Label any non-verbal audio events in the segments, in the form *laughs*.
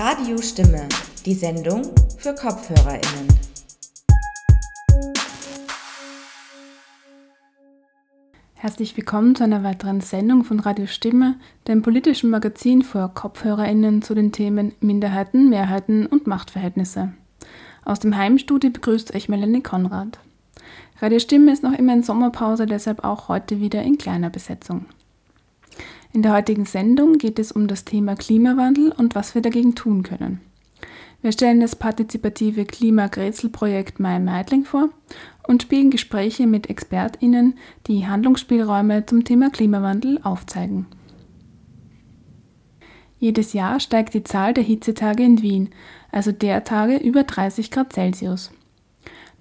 Radio Stimme, die Sendung für KopfhörerInnen. Herzlich willkommen zu einer weiteren Sendung von Radio Stimme, dem politischen Magazin für KopfhörerInnen zu den Themen Minderheiten, Mehrheiten und Machtverhältnisse. Aus dem Heimstudio begrüßt euch Melanie Konrad. Radio Stimme ist noch immer in Sommerpause, deshalb auch heute wieder in kleiner Besetzung. In der heutigen Sendung geht es um das Thema Klimawandel und was wir dagegen tun können. Wir stellen das partizipative Klima-Grätzl-Projekt Mai Meidling vor und spielen Gespräche mit ExpertInnen, die Handlungsspielräume zum Thema Klimawandel aufzeigen. Jedes Jahr steigt die Zahl der Hitzetage in Wien, also der Tage über 30 Grad Celsius.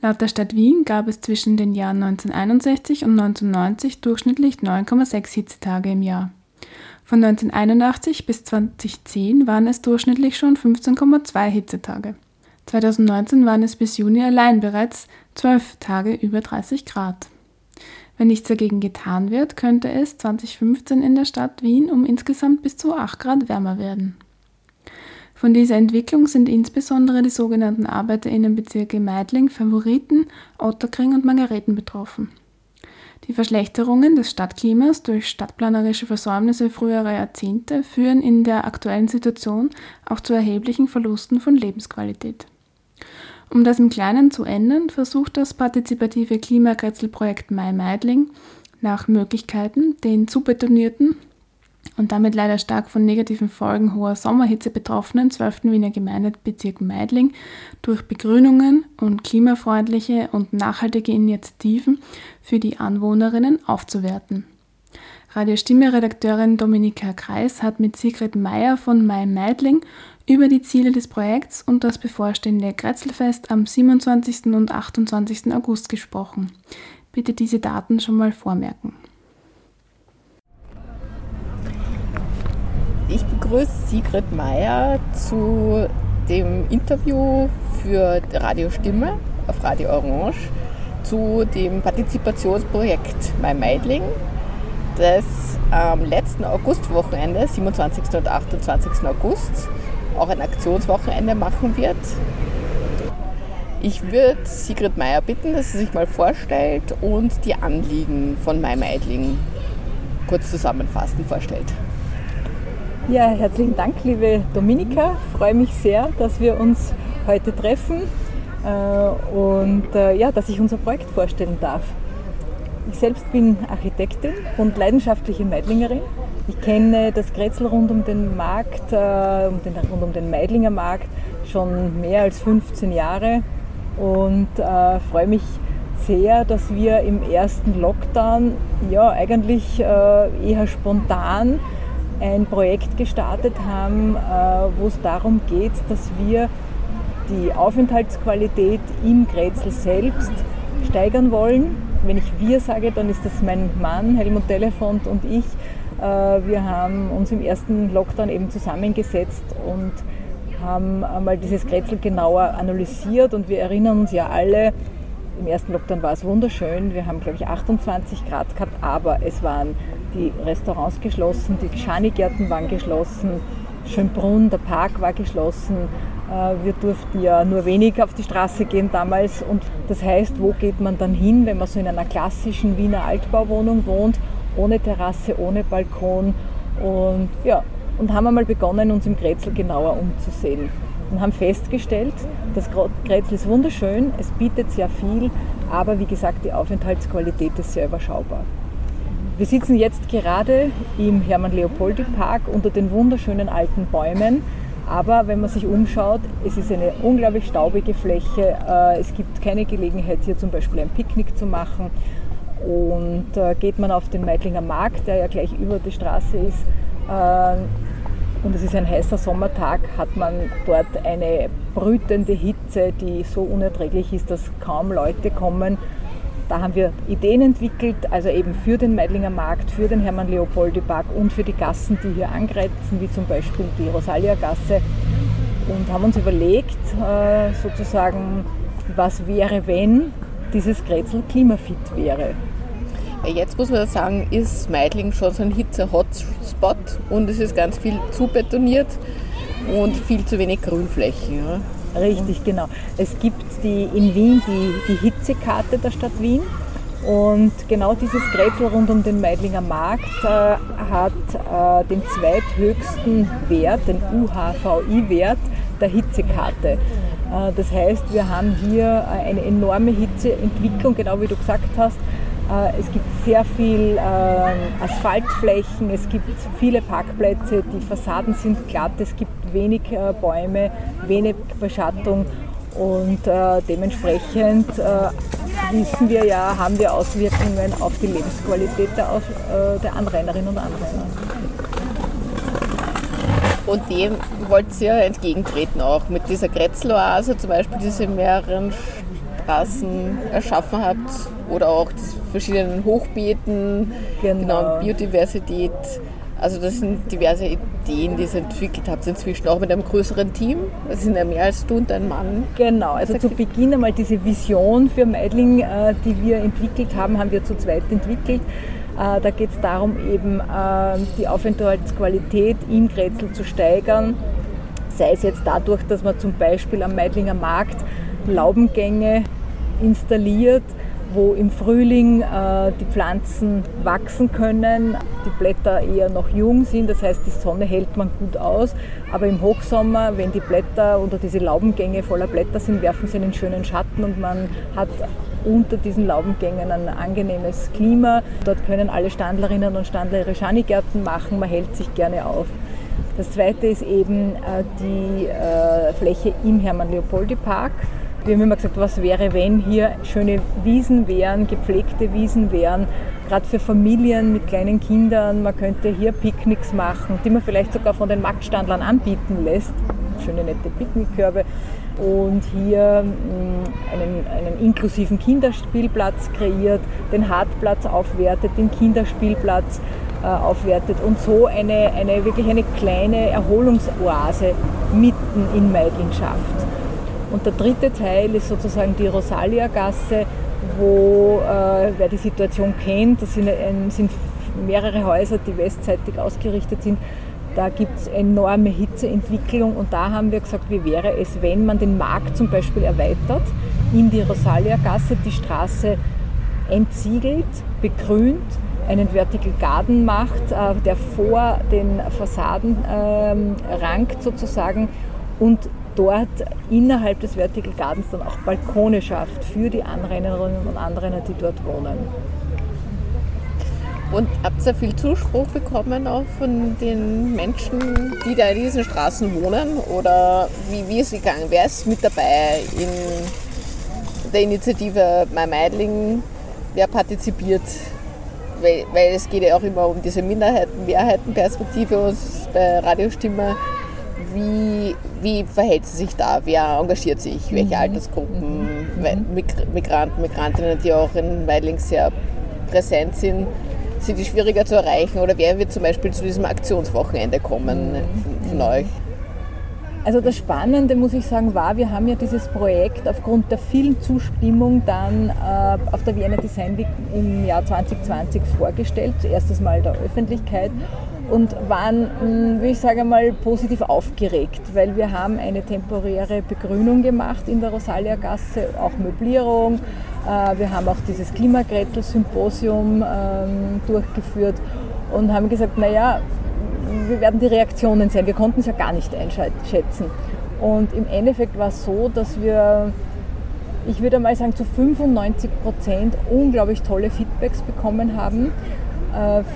Laut der Stadt Wien gab es zwischen den Jahren 1961 und 1990 durchschnittlich 9,6 Hitzetage im Jahr. Von 1981 bis 2010 waren es durchschnittlich schon 15,2 Hitzetage. 2019 waren es bis Juni allein bereits 12 Tage über 30 Grad. Wenn nichts dagegen getan wird, könnte es 2015 in der Stadt Wien um insgesamt bis zu 8 Grad wärmer werden. Von dieser Entwicklung sind insbesondere die sogenannten Arbeiterinnenbezirke Meidling, Favoriten, Otterkring und Margareten betroffen. Die Verschlechterungen des Stadtklimas durch stadtplanerische Versäumnisse früherer Jahrzehnte führen in der aktuellen Situation auch zu erheblichen Verlusten von Lebensqualität. Um das im Kleinen zu ändern, versucht das partizipative Klimakretzelprojekt Mai Meidling nach Möglichkeiten, den zu betonierten und damit leider stark von negativen Folgen hoher Sommerhitze betroffenen 12. Wiener Gemeindebezirk Meidling durch Begrünungen und klimafreundliche und nachhaltige Initiativen für die Anwohnerinnen aufzuwerten. Radiostimme-Redakteurin Dominika Kreis hat mit Sigrid Meyer von Mai Meidling über die Ziele des Projekts und das bevorstehende Kretzelfest am 27. und 28. August gesprochen. Bitte diese Daten schon mal vormerken. Ich begrüße Sigrid Meyer zu dem Interview für Radio Stimme auf Radio Orange zu dem Partizipationsprojekt My Meidling, das am letzten Augustwochenende, 27. und 28. August, auch ein Aktionswochenende machen wird. Ich würde Sigrid Meyer bitten, dass sie sich mal vorstellt und die Anliegen von My Meidling kurz zusammenfassend vorstellt. Ja, herzlichen Dank, liebe Dominika. Ich freue mich sehr, dass wir uns heute treffen äh, und äh, ja, dass ich unser Projekt vorstellen darf. Ich selbst bin Architektin und leidenschaftliche Meidlingerin. Ich kenne das Grätzl rund um den Markt, äh, rund um den Meidlinger Markt schon mehr als 15 Jahre und freue mich sehr, dass wir im ersten Lockdown ja eigentlich eher spontan ein Projekt gestartet haben, äh, wo es darum geht, dass wir die Aufenthaltsqualität im Grätzl selbst steigern wollen. Wenn ich wir sage, dann ist das mein Mann Helmut Telefont und ich. Äh, wir haben uns im ersten Lockdown eben zusammengesetzt und haben einmal dieses Grätzl genauer analysiert und wir erinnern uns ja alle, im ersten Lockdown war es wunderschön. Wir haben, glaube ich, 28 Grad gehabt, aber es waren die Restaurants geschlossen, die Schanigärten waren geschlossen, Schönbrunn, der Park war geschlossen. Äh, wir durften ja nur wenig auf die Straße gehen damals. Und das heißt, wo geht man dann hin, wenn man so in einer klassischen Wiener Altbauwohnung wohnt, ohne Terrasse, ohne Balkon? Und ja, und haben einmal begonnen, uns im Grätzl genauer umzusehen. Und haben festgestellt, das Grätzl ist wunderschön, es bietet sehr viel, aber wie gesagt, die Aufenthaltsqualität ist sehr überschaubar. Wir sitzen jetzt gerade im Hermann-Leopoldi-Park unter den wunderschönen alten Bäumen. Aber wenn man sich umschaut, es ist eine unglaublich staubige Fläche. Äh, es gibt keine Gelegenheit, hier zum Beispiel ein Picknick zu machen. Und äh, geht man auf den Meidlinger Markt, der ja gleich über die Straße ist, äh, und es ist ein heißer Sommertag, hat man dort eine brütende Hitze, die so unerträglich ist, dass kaum Leute kommen. Da haben wir Ideen entwickelt, also eben für den Meidlinger Markt, für den Hermann-Leopoldi-Park und für die Gassen, die hier angrenzen, wie zum Beispiel die Rosalia-Gasse. Und haben uns überlegt, äh, sozusagen, was wäre, wenn dieses Grätzl klimafit wäre. Jetzt muss man sagen, ist Meidling schon so ein Hitze-Hotspot und es ist ganz viel zubetoniert. und viel zu wenig Grünflächen. Ja? Richtig, genau. Es gibt die, in Wien die, die Hitzekarte der Stadt Wien. Und genau dieses Grätzl rund um den Meidlinger Markt äh, hat äh, den zweithöchsten Wert, den UHVI-Wert der Hitzekarte. Äh, das heißt, wir haben hier eine enorme Hitzeentwicklung, genau wie du gesagt hast. Äh, es gibt sehr viel äh, Asphaltflächen, es gibt viele Parkplätze, die Fassaden sind glatt, es gibt wenig äh, Bäume, wenig Beschattung und dementsprechend wissen wir ja, haben wir Auswirkungen auf die Lebensqualität der, Anrainerinnen und Anrainer. Und dem wollt ihr entgegentreten auch mit dieser Grätzloase, zum Beispiel diese mehreren Straßen erschaffen habt oder auch die verschiedenen Hochbeeten, genau. genau Biodiversität. Also das sind diverse Ideen, die ihr entwickelt habt inzwischen auch mit einem größeren Team. Es sind ja mehr als du und ein Mann. Genau, also zu Beginn einmal diese Vision für Meidling, äh, die wir entwickelt haben, haben wir zu zweit entwickelt. Äh, da geht es darum, eben äh, die Aufenthaltsqualität in Grätzl zu steigern. Sei es jetzt dadurch, dass man zum Beispiel am Meidlinger Markt Laubengänge installiert, wo im Frühling äh, die Pflanzen wachsen können, die Blätter eher noch jung sind, das heißt die Sonne hält man gut aus, aber im Hochsommer, wenn die Blätter oder diese Laubengänge voller Blätter sind, werfen sie einen schönen Schatten und man hat unter diesen Laubengängen ein angenehmes Klima. Dort können alle Standlerinnen und Standler ihre Schanigärten machen, man hält sich gerne auf. Das zweite ist eben äh, die äh, Fläche im Hermann-Leopoldi-Park. Wir haben immer gesagt, was wäre, wenn hier schöne Wiesen wären, gepflegte Wiesen wären, gerade für Familien mit kleinen Kindern. Man könnte hier Picknicks machen, die man vielleicht sogar von den Marktstandlern anbieten lässt. Schöne nette Picknickkörbe. Und hier mm, einen, einen inklusiven Kinderspielplatz kreiert, den Hartplatz aufwertet, den Kinderspielplatz äh, aufwertet und so eine, eine wirklich eine kleine Erholungsoase mitten in Meidling schafft. Und der dritte Teil ist sozusagen die Rosalia-Gasse, wo, äh, wer die Situation kennt, das sind, ein, sind mehrere Häuser, die westseitig ausgerichtet sind. Da gibt es enorme Hitzeentwicklung und da haben wir gesagt, wie wäre es, wenn man den Markt zum Beispiel erweitert in die Rosalia-Gasse, die Straße entsiegelt, begrünt, einen Vertical Garden macht, äh, der vor den Fassaden ähm, rankt sozusagen und dort innerhalb des Vertical Gardens dann auch Balkone schafft für die Anrainerinnen und Anrainer, die dort wohnen. Und habt ihr viel Zuspruch bekommen auch von den Menschen, die da in diesen Straßen wohnen? Oder wie, wie ist es gegangen? Wer ist mit dabei in der Initiative My Meidling? Wer partizipiert? Weil, weil es geht ja auch immer um diese Minderheiten-Mehrheiten-Perspektive bei Radiostimme wie, wie verhält sie sich da? Wer engagiert sich? Welche mhm. Altersgruppen? Mhm. Migranten, Migrantinnen, die auch in Weidling sehr präsent sind, sind die schwieriger zu erreichen? Oder wer wird zum Beispiel zu diesem Aktionswochenende kommen mhm. von euch? Also das Spannende, muss ich sagen, war, wir haben ja dieses Projekt aufgrund der vielen Zustimmung dann äh, auf der Vienna Design Week im Jahr 2020 vorgestellt, erstes Mal der Öffentlichkeit und waren, hm, wie ich sage mal, positiv aufgeregt, weil wir haben eine temporäre Begrünung gemacht in der Rosalia-Gasse, auch Möblierung. Äh, wir haben auch dieses Klimagrätzl-Symposium ähm, durchgeführt und haben gesagt, naja, wir werden die Reaktionen sehen. Wir konnten es ja gar nicht einschätzen. Und im Endeffekt war es so, dass wir, ich würde mal sagen, zu 95 Prozent unglaublich tolle Feedbacks bekommen haben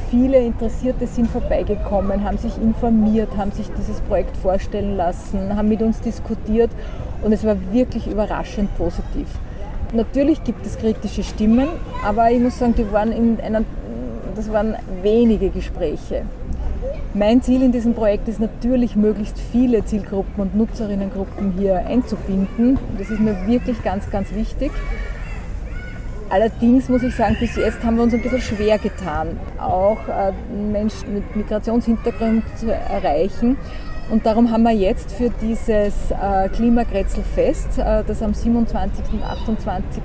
viele Interessierte sind vorbeigekommen, haben sich informiert, haben sich dieses Projekt vorstellen lassen, haben mit uns diskutiert und es war wirklich überraschend positiv. Natürlich gibt es kritische Stimmen, aber ich muss sagen, die waren in einer, das waren wenige Gespräche. Mein Ziel in diesem Projekt ist natürlich, möglichst viele Zielgruppen und Nutzerinnengruppen hier einzubinden. Das ist mir wirklich ganz, ganz wichtig. Allerdings muss ich sagen, bis jetzt haben wir uns ein bisschen schwer getan, auch äh, Menschen mit Migrationshintergrund zu erreichen. Und darum haben wir jetzt für dieses äh, Klimagrätzelfest, äh, das am 27. und 28.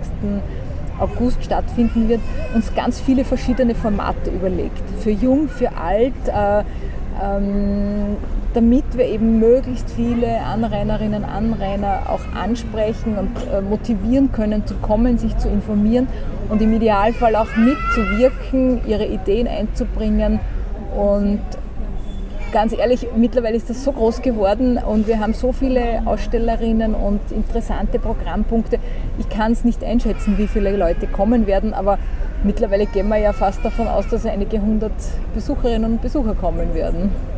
August stattfinden wird, uns ganz viele verschiedene Formate überlegt. Für jung, für alt. Ähm, damit wir eben möglichst viele Anrainerinnen und Anrainer auch ansprechen und äh, motivieren können, zu kommen, sich zu informieren und im Idealfall auch mitzuwirken, ihre Ideen einzubringen. Und ganz ehrlich, mittlerweile ist das so groß geworden und wir haben so viele Ausstellerinnen und interessante Programmpunkte. Ich kann es nicht einschätzen, wie viele Leute kommen werden, aber mittlerweile gehen wir ja fast davon aus, dass einige hundert Besucherinnen und Besucher kommen werden.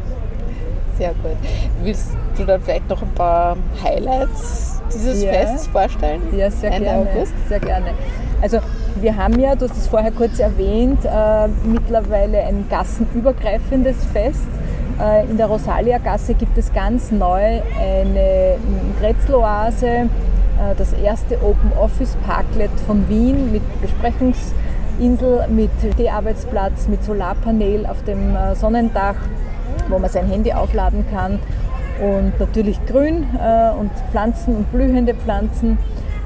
Sehr gut. Willst du dann vielleicht noch ein paar Highlights dieses ja. Fests vorstellen? Ja, sehr Ende gerne. August? Sehr gerne. Also wir haben ja, du hast es vorher kurz erwähnt, äh, mittlerweile ein gassenübergreifendes Fest. Äh, in der Rosalia-Gasse gibt es ganz neu eine Grätzloase, äh, das erste Open Office Parklet von Wien mit Besprechungsinsel, mit Steharbeitsplatz, mit Solarpanel auf dem äh, Sonnendach wo man sein Handy aufladen kann. Und natürlich grün äh, und Pflanzen und blühende Pflanzen.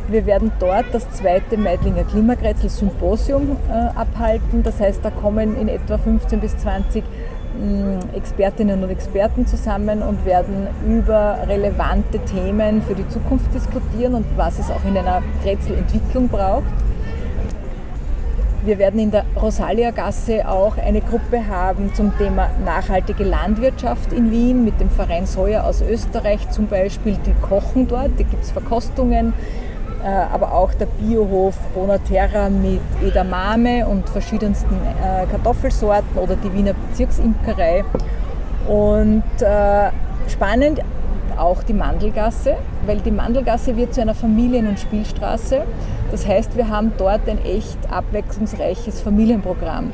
Wir werden dort das zweite Meidlinger Klimagrätzl Symposium äh, abhalten. Das heißt, da kommen in etwa 15 bis 20 mm, Expertinnen und Experten zusammen und werden über relevante Themen für die Zukunft diskutieren und was es auch in einer Grätzlentwicklung braucht. Wir werden in der Rosalia-Gasse auch eine Gruppe haben zum Thema nachhaltige Landwirtschaft in Wien mit dem Verein Soja aus Österreich zum Beispiel. Die kochen dort, da gibt es Verkostungen, äh, aber auch der Biohof Bonaterra mit Edamame und verschiedensten äh, Kartoffelsorten oder die Wiener Bezirksimkerei. Und äh, spannend auch die Mandelgasse, weil die Mandelgasse wird zu einer Familien- und Spielstraße. Das heißt, wir haben dort ein echt abwechslungsreiches Familienprogramm.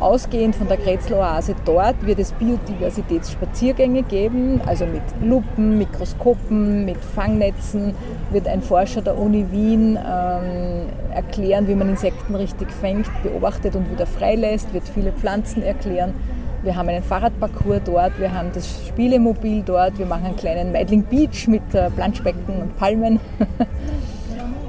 Ausgehend von der Kretzel-Oase dort wird es Biodiversitätsspaziergänge geben, also mit Lupen, Mikroskopen, mit Fangnetzen, wird ein Forscher der Uni Wien ähm, erklären, wie man Insekten richtig fängt, beobachtet und wieder freilässt, wird viele Pflanzen erklären. Wir haben einen Fahrradparcours dort, wir haben das Spielemobil dort, wir machen einen kleinen Meidling Beach mit äh, Planschbecken und Palmen. *laughs*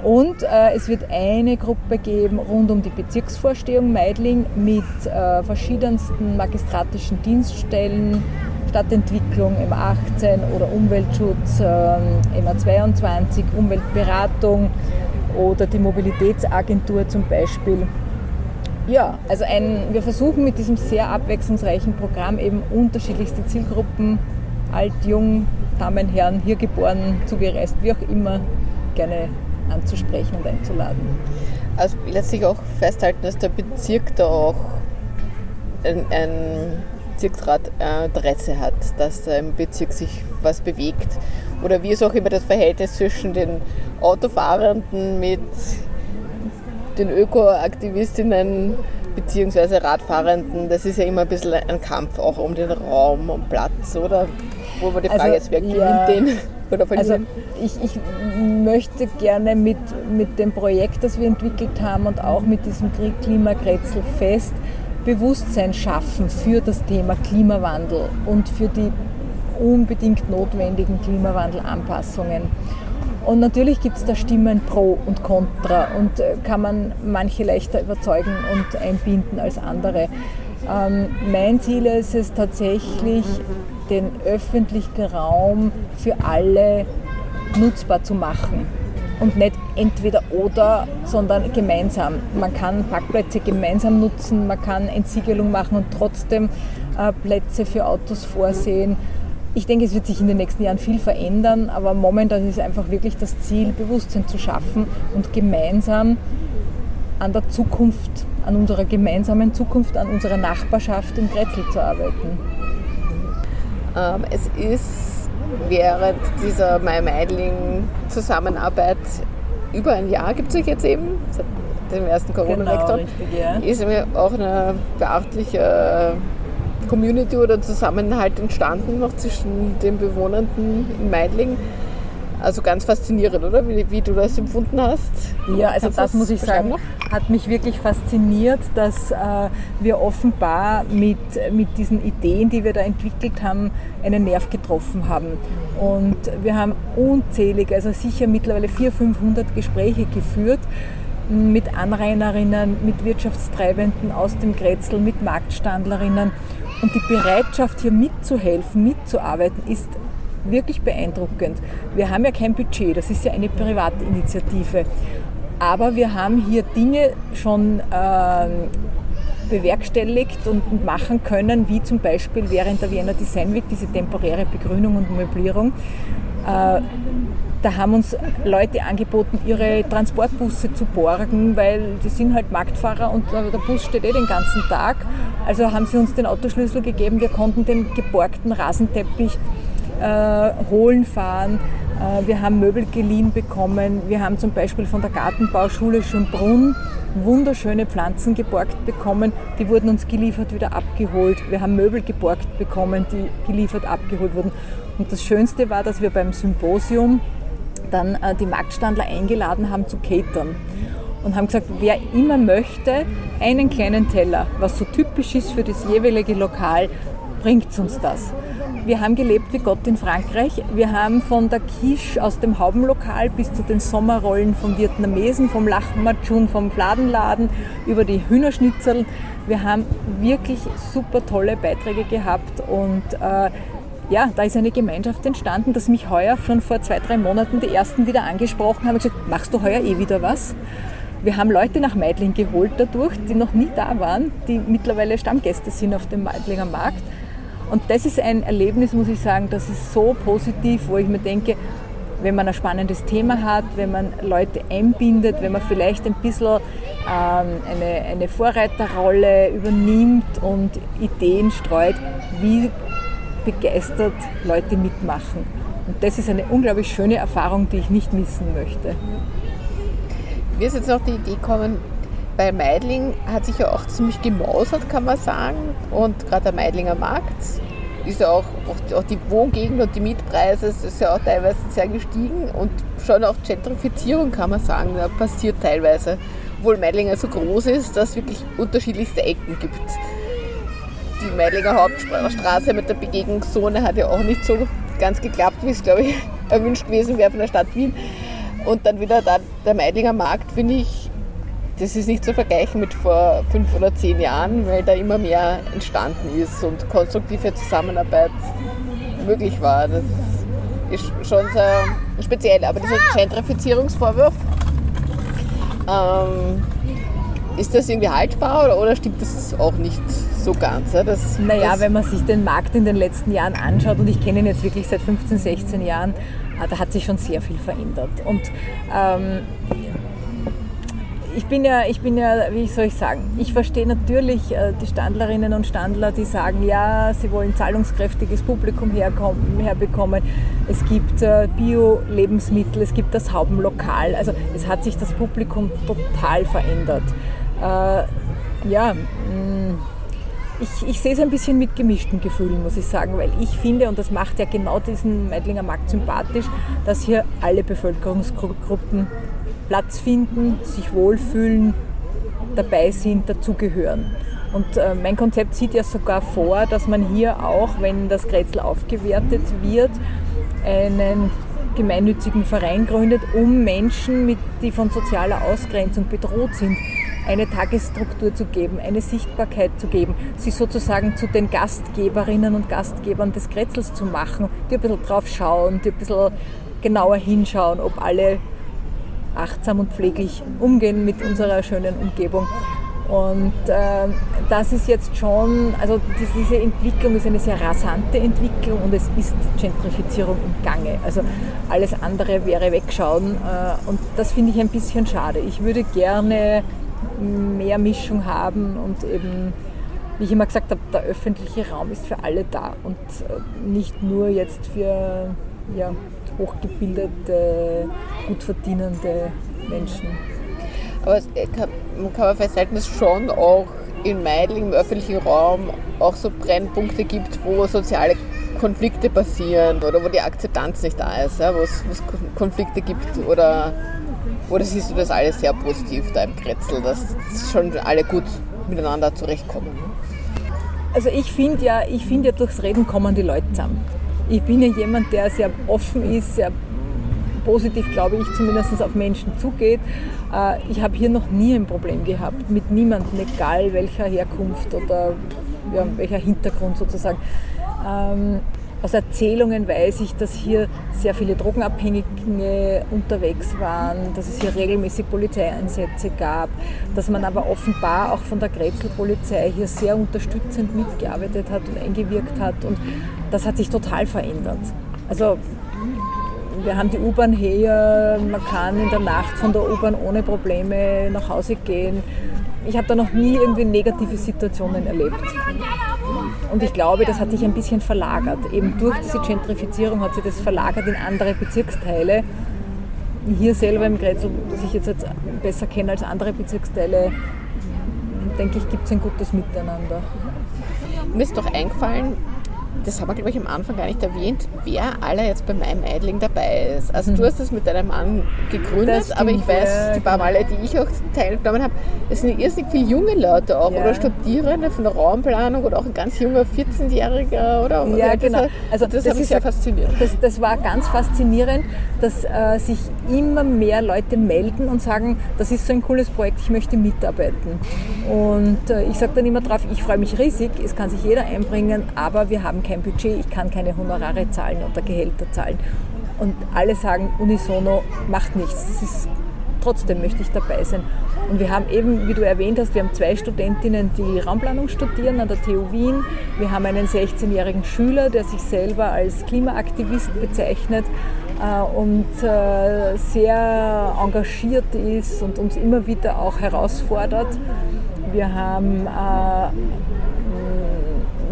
Und äh, es wird eine Gruppe geben rund um die Bezirksvorstehung Meidling mit äh, verschiedensten magistratischen Dienststellen, Stadtentwicklung M18 oder Umweltschutz äh, MA22, Umweltberatung oder die Mobilitätsagentur zum Beispiel. Ja, also ein, wir versuchen mit diesem sehr abwechslungsreichen Programm eben unterschiedlichste Zielgruppen, alt, jung, Damen, Herren, hier geboren, zugereist, wie auch immer, gerne anzusprechen und einzuladen. Also lässt sich auch festhalten, dass der Bezirk da auch ein, ein Bezirksrat Interesse hat, dass da im Bezirk sich was bewegt. Oder wie ist auch immer das Verhältnis zwischen den Autofahrenden mit den Ökoaktivistinnen bzw. Radfahrenden. Das ist ja immer ein bisschen ein Kampf auch um den Raum und Platz, oder? Wo man die Frage also, ist, wer gewinnt ja. den? Also ich, ich, möchte gerne mit, mit dem Projekt, das wir entwickelt haben und auch mit diesem Klimagrätzl fest Bewusstsein schaffen für das Thema Klimawandel und für die unbedingt notwendigen Klimawandelanpassungen. Und natürlich gibt es da Stimmen pro und contra und äh, kann man manche leichter überzeugen und einbinden als andere. Ähm, mein Ziel ist es tatsächlich, den öffentlichen Raum für alle nutzbar zu machen. Und nicht entweder oder, sondern gemeinsam. Man kann Parkplätze gemeinsam nutzen, man kann Entsiegelung machen und trotzdem äh, Plätze für Autos vorsehen. Ich denke, es wird sich in den nächsten Jahren viel verändern, aber momentan ist einfach wirklich das Ziel, Bewusstsein zu schaffen und gemeinsam an der Zukunft, an unserer gemeinsamen Zukunft, an unserer Nachbarschaft in Grätzl zu arbeiten. Ähm, es ist während dieser My Meidling-Zusammenarbeit über ein Jahr gibt es jetzt eben, seit dem ersten Corona-Lockdown, genau, ja. ist mir auch eine beachtliche Community oder Zusammenhalt entstanden noch zwischen den Bewohnenden in Meidling. Also ganz faszinierend, oder? Wie, wie du das empfunden hast. Ja, also Kannst das muss ich sagen, hat mich wirklich fasziniert, dass äh, wir offenbar mit, mit diesen Ideen, die wir da entwickelt haben, einen Nerv getroffen haben. Und wir haben unzählige, also sicher mittlerweile 400, 500 Gespräche geführt mit Anrainerinnen, mit Wirtschaftstreibenden aus dem Grätzl, mit Marktstandlerinnen Und die Bereitschaft, hier mitzuhelfen, mitzuarbeiten, ist wirklich beeindruckend. Wir haben ja kein Budget, das ist ja eine Privatinitiative. Aber wir haben hier Dinge schon äh, bewerkstelligt und machen können, wie zum Beispiel während der Vienna Design Week diese temporäre Begrünung und Möblierung. Äh, da haben uns Leute angeboten, ihre Transportbusse zu borgen, weil die sind halt Marktfahrer und der Bus steht eh den ganzen Tag. Also haben sie uns den Autoschlüssel gegeben, wir konnten den geborgten Rasenteppich äh, holen fahren. Äh, wir haben Möbel geliehen bekommen. Wir haben zum Beispiel von der Gartenbauschule Schönbrunn wunderschöne Pflanzen geborgt bekommen. Die wurden uns geliefert, wieder abgeholt. Wir haben Möbel geborgt bekommen, die geliefert, abgeholt wurden. Und das Schönste war, dass wir beim Symposium dann äh, die Marktstandler eingeladen haben zu catern und haben gesagt, wer immer möchte, einen kleinen Teller, was so typisch ist für das jeweilige Lokal, bringt uns das. Wir haben gelebt wie Gott in Frankreich. Wir haben von der Quiche aus dem Haubenlokal bis zu den Sommerrollen vom Vietnamesen, vom Lachmatschun, vom Fladenladen über die Hühnerschnitzel. Wir haben wirklich super tolle Beiträge gehabt und äh, ja, da ist eine Gemeinschaft entstanden, dass mich heuer schon vor zwei, drei Monaten die ersten wieder angesprochen haben und gesagt, machst du heuer eh wieder was? Wir haben Leute nach Meidling geholt dadurch, die noch nie da waren, die mittlerweile Stammgäste sind auf dem Meidlinger Markt. Und das ist ein Erlebnis, muss ich sagen, das ist so positiv, wo ich mir denke, wenn man ein spannendes Thema hat, wenn man Leute einbindet, wenn man vielleicht ein bisschen ähm, eine, eine Vorreiterrolle übernimmt und Ideen streut, wie begeistert Leute mitmachen. Und das ist eine unglaublich schöne Erfahrung, die ich nicht missen möchte. Mir ist jetzt noch die Idee gekommen, bei Meidling hat sich ja auch ziemlich gemausert, kann man sagen. Und gerade der Meidlinger Markt ist ja auch, auch die Wohngegend und die Mietpreise ist ja auch teilweise sehr gestiegen. Und schon auch Gentrifizierung, kann man sagen, passiert teilweise. Obwohl Meidlinger so groß ist, dass es wirklich unterschiedlichste Ecken gibt die Meidlinger Hauptstraße mit der Begegnungszone hat ja auch nicht so ganz geklappt, wie es, glaube ich, *laughs* erwünscht gewesen wäre von der Stadt Wien. Und dann wieder da, der Meidlinger Markt, finde ich, das ist nicht zu vergleichen mit vor fünf oder zehn Jahren, weil da immer mehr entstanden ist und konstruktive Zusammenarbeit möglich war. Das ist schon sehr speziell. Aber dieser Gentrifizierungsvorwurf, ähm, ist das irgendwie haltbar oder, oder stimmt das auch nicht so ganz? Das, naja, das wenn man sich den Markt in den letzten Jahren anschaut, und ich kenne ihn jetzt wirklich seit 15, 16 Jahren, ah, da hat sich schon sehr viel verändert. Und ähm, ich bin ja, ich bin ja, wie soll ich sagen, ich verstehe natürlich äh, die Standlerinnen und Standler, die sagen, ja, sie wollen zahlungskräftiges Publikum herkommen, herbekommen. Es gibt äh, Bio-Lebensmittel, es gibt das Haubenlokal. Also es hat sich das Publikum total verändert. Äh, ja, mm, ich, ich, sehe es ein bisschen mit gemischten Gefühlen, muss ich sagen, weil ich finde, und das macht ja genau diesen Meidlinger Markt sympathisch, dass hier alle Bevölkerungsgruppen Platz finden, sich wohlfühlen, dabei sind, dazugehören. Und äh, mein Konzept sieht ja sogar vor, dass man hier auch, wenn das Grätzl aufgewertet wird, einen gemeinnützigen Verein gründet, um Menschen, mit, die von sozialer Ausgrenzung bedroht sind, eine Tagesstruktur zu geben, eine Sichtbarkeit zu geben, sie sozusagen zu den Gastgeberinnen und Gastgebern des Kretzels zu machen, die ein bisschen drauf schauen, die ein bisschen genauer hinschauen, ob alle achtsam und pfleglich umgehen mit unserer schönen Umgebung. Und äh, das ist jetzt schon, also diese Entwicklung ist eine sehr rasante Entwicklung und es ist Gentrifizierung im Gange. Also alles andere wäre wegschauen äh, und das finde ich ein bisschen schade. Ich würde gerne mehr Mischung haben und eben, wie ich immer gesagt habe, der öffentliche Raum ist für alle da und äh, nicht nur jetzt für ja, hochgebildete, gut verdienende Menschen. Aber äh, kann, man kann festhalten, dass es schon auch in Meidling im öffentlichen Raum auch so Brennpunkte gibt, wo soziale Konflikte passieren oder wo die Akzeptanz nicht da ist, ja, wo es Konflikte gibt oder, oder siehst du das alles sehr positiv da im Kretzel, dass schon alle gut miteinander zurechtkommen? Also ich finde ja, find ja, durchs Reden kommen die Leute zusammen. Ich bin ja jemand, der sehr offen ist, sehr positiv, glaube ich, zumindest auf Menschen zugeht. Äh, ich habe hier noch nie ein Problem gehabt mit niemandem, egal welcher Herkunft oder ja, welcher Hintergrund sozusagen. Aus Erzählungen weiß ich, dass hier sehr viele Drogenabhängige unterwegs waren, dass es hier regelmäßig Polizeieinsätze gab, dass man aber offenbar auch von der Grätzl-Polizei hier sehr unterstützend mitgearbeitet hat und eingewirkt hat und das hat sich total verändert. Also wir haben die U-Bahn her, man kann in der Nacht von der U-Bahn ohne Probleme nach Hause gehen. Ich habe da noch nie irgendwie negative Situationen erlebt. Und ich glaube, das hat sich ein bisschen verlagert. Eben durch diese Gentrifizierung hat sich das verlagert in andere Bezirksteile. Hier selber im Grätzl, das ich jetzt besser kenne als andere Bezirksteile, denke ich, gibt es ein gutes Miteinander. Mir ist doch eingefallen, das haben wir, glaube ich, am Anfang gar nicht erwähnt, wer alle jetzt bei meinem Eidling dabei ist. Also mhm. du hast das mit deinem Mann gegründet, stimmt, aber ich weiß, ja, die paar genau. Male, die ich auch teilgenommen habe, es sind irrsinnig viele junge Leute auch ja. oder Studierende von der Raumplanung oder auch ein ganz junger 14-Jähriger oder Ja, genau. Also das, das hat mich sehr fasziniert. Das, das war ganz faszinierend, dass äh, sich immer mehr Leute melden und sagen, das ist so ein cooles Projekt, ich möchte mitarbeiten. Und äh, ich sage dann immer drauf, ich freue mich riesig, es kann sich jeder einbringen, aber wir haben kein Budget, ich kann keine Honorare zahlen oder Gehälter zahlen. Und alle sagen unisono, macht nichts. Ist, trotzdem möchte ich dabei sein. Und wir haben eben, wie du erwähnt hast, wir haben zwei Studentinnen, die Raumplanung studieren an der TU Wien. Wir haben einen 16-jährigen Schüler, der sich selber als Klimaaktivist bezeichnet äh, und äh, sehr engagiert ist und uns immer wieder auch herausfordert. Wir haben äh,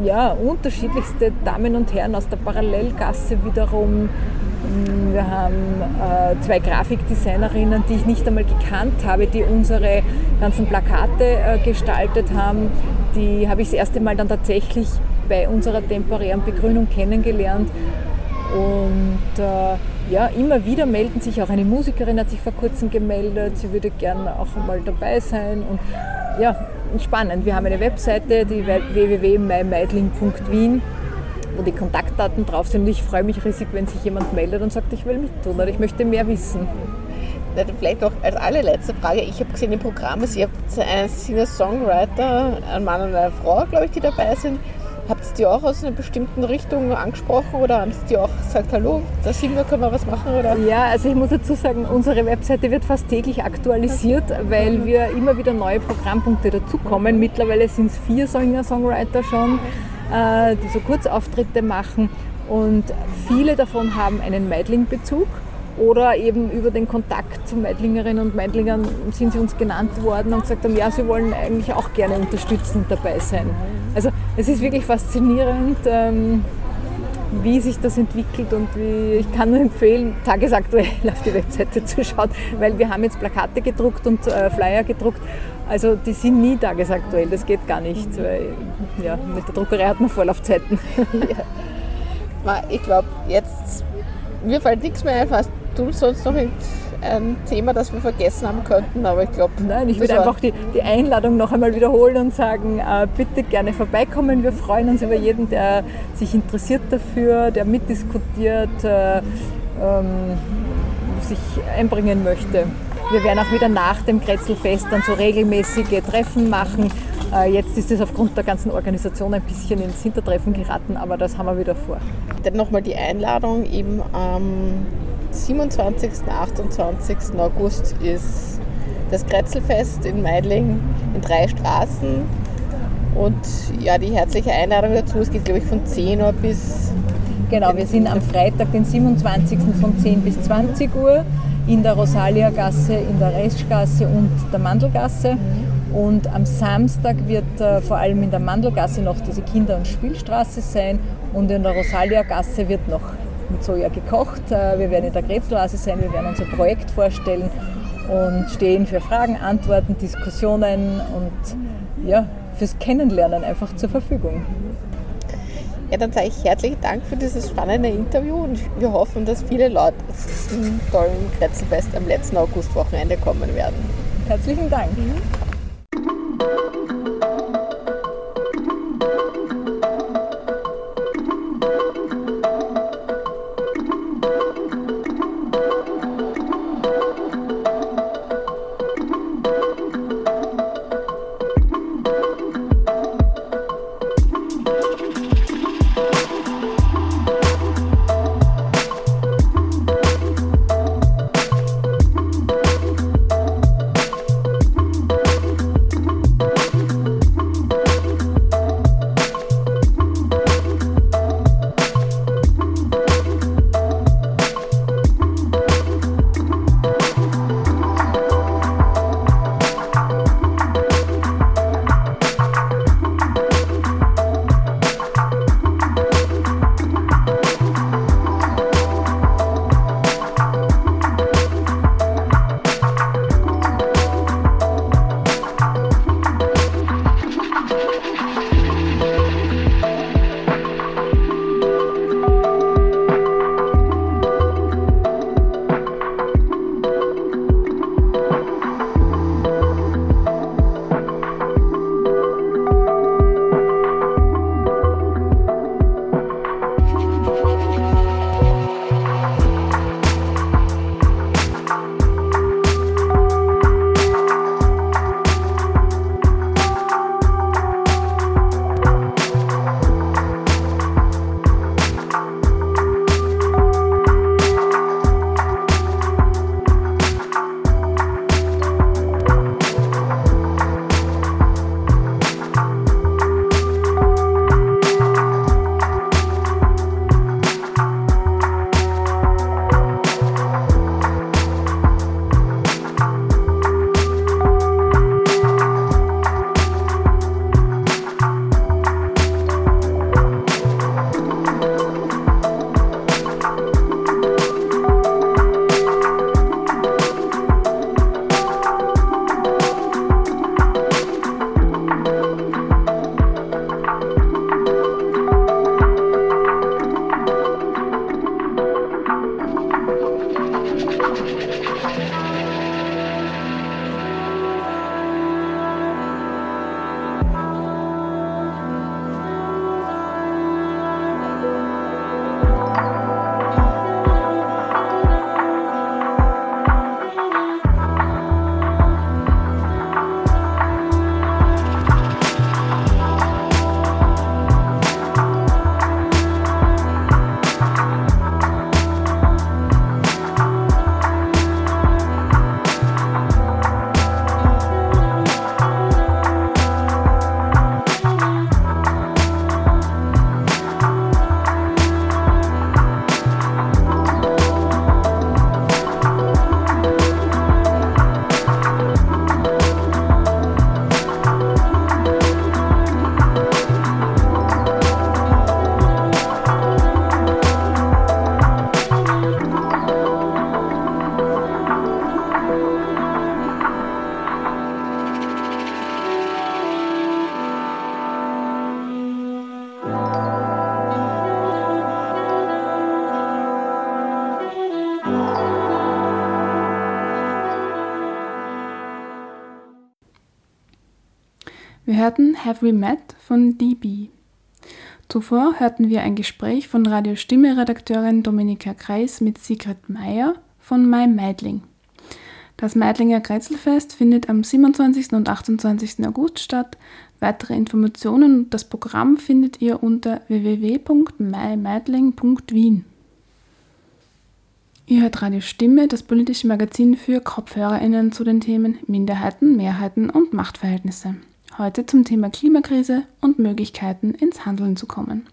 ja, unterschiedlichste Damen und Herren aus der Parallelgasse wiederum. Mm, wir haben äh, zwei Grafikdesignerinnen, die ich nicht einmal gekannt habe, die unsere ganzen Plakate äh, gestaltet haben. Die habe ich das erste Mal dann tatsächlich bei unserer temporären Begrünung kennengelernt. Und äh, ja, immer wieder melden sich auch eine Musikerin, hat sich vor kurzem gemeldet, sie würde gerne auch mal dabei sein. Und ja, spannend. Wir haben eine Webseite, die www.mymeidling.wien, wo die Kontaktdaten drauf sind. Und ich freue mich riesig, wenn sich jemand meldet und sagt, ich will mittun oder ich möchte mehr wissen. Vielleicht auch als allerletzte Frage. Ich habe gesehen im Programm, Sie habt einen Singer-Songwriter, einen Mann und eine Frau, glaube ich, die dabei sind. Habt ihr die auch aus einer bestimmten Richtung angesprochen oder haben sie die auch gesagt, hallo, da sind wir, können wir was machen? Oder? Ja, also ich muss dazu sagen, unsere Webseite wird fast täglich aktualisiert, weil wir immer wieder neue Programmpunkte dazukommen. Mittlerweile sind es vier Singer-Songwriter schon, äh, die so Kurzauftritte machen und viele davon haben einen Meidling-Bezug oder eben über den Kontakt zu Meidlingerinnen und Meidlingern sind sie uns genannt worden und gesagt haben, ja, sie wollen eigentlich auch gerne unterstützend dabei sein. Also es ist wirklich faszinierend, ähm, wie sich das entwickelt und wie, ich kann nur empfehlen, tagesaktuell *laughs* auf die Webseite zu schauen, weil wir haben jetzt Plakate gedruckt und äh, Flyer gedruckt. Also die sind nie tagesaktuell, das geht gar nicht, weil ja, mit der Druckerei hat man Vorlaufzeiten. *laughs* *laughs* Ja. Ich glaube, jetzt, mir fällt nichts mehr ein, was du sonst noch ein Thema, das wir vergessen haben könnten, aber ich glaube. Nein, ich würde einfach die, die Einladung noch einmal wiederholen und sagen, äh, bitte gerne vorbeikommen. Wir freuen uns über jeden, der sich interessiert dafür, der mitdiskutiert, äh, ähm, sich einbringen möchte. Wir werden auch wieder nach dem Kretzelfest dann so regelmäßige Treffen machen. Äh, jetzt ist es aufgrund der ganzen Organisation ein bisschen ins Hintertreffen geraten, aber das haben wir wieder vor. Dann nochmal die Einladung eben am 27. und 28. August ist das Kretzelfest in Meidling in drei Straßen. Und ja, die herzliche Einladung dazu, es geht glaube ich von 10 Uhr bis. Genau, wir sind am Freitag, den 27. von 10 bis 20 Uhr in der Rosalia-Gasse, in der Reschgasse und der Mandelgasse. Und am Samstag wird äh, vor allem in der Mandelgasse noch diese Kinder- und Spielstraße sein und in der Rosalia-Gasse wird noch mit Soja gekocht. Äh, wir werden in der Grätzlase sein, wir werden unser Projekt vorstellen und stehen für Fragen, Antworten, Diskussionen und ja, fürs Kennenlernen einfach zur Verfügung. Ja, dann sage ich herzlichen Dank für dieses spannende Interview und wir hoffen, dass viele Leute zum tollen Kretzelfest am letzten Augustwochenende kommen werden. Herzlichen Dank. Mhm. Hörten Have We Met von DB. Zuvor hörten wir ein Gespräch von Radio Stimme Redakteurin Dominika Kreis mit Sigrid Meyer von My Meidling. Das Meidlinger Kretzelfest findet am 27. und 28. August statt. Weitere Informationen und das Programm findet ihr unter www.mymeidling.wien. Ihr hört Radio Stimme, das politische Magazin für KopfhörerInnen zu den Themen Minderheiten, Mehrheiten und Machtverhältnisse. Heute zum Thema Klimakrise und Möglichkeiten ins Handeln zu kommen.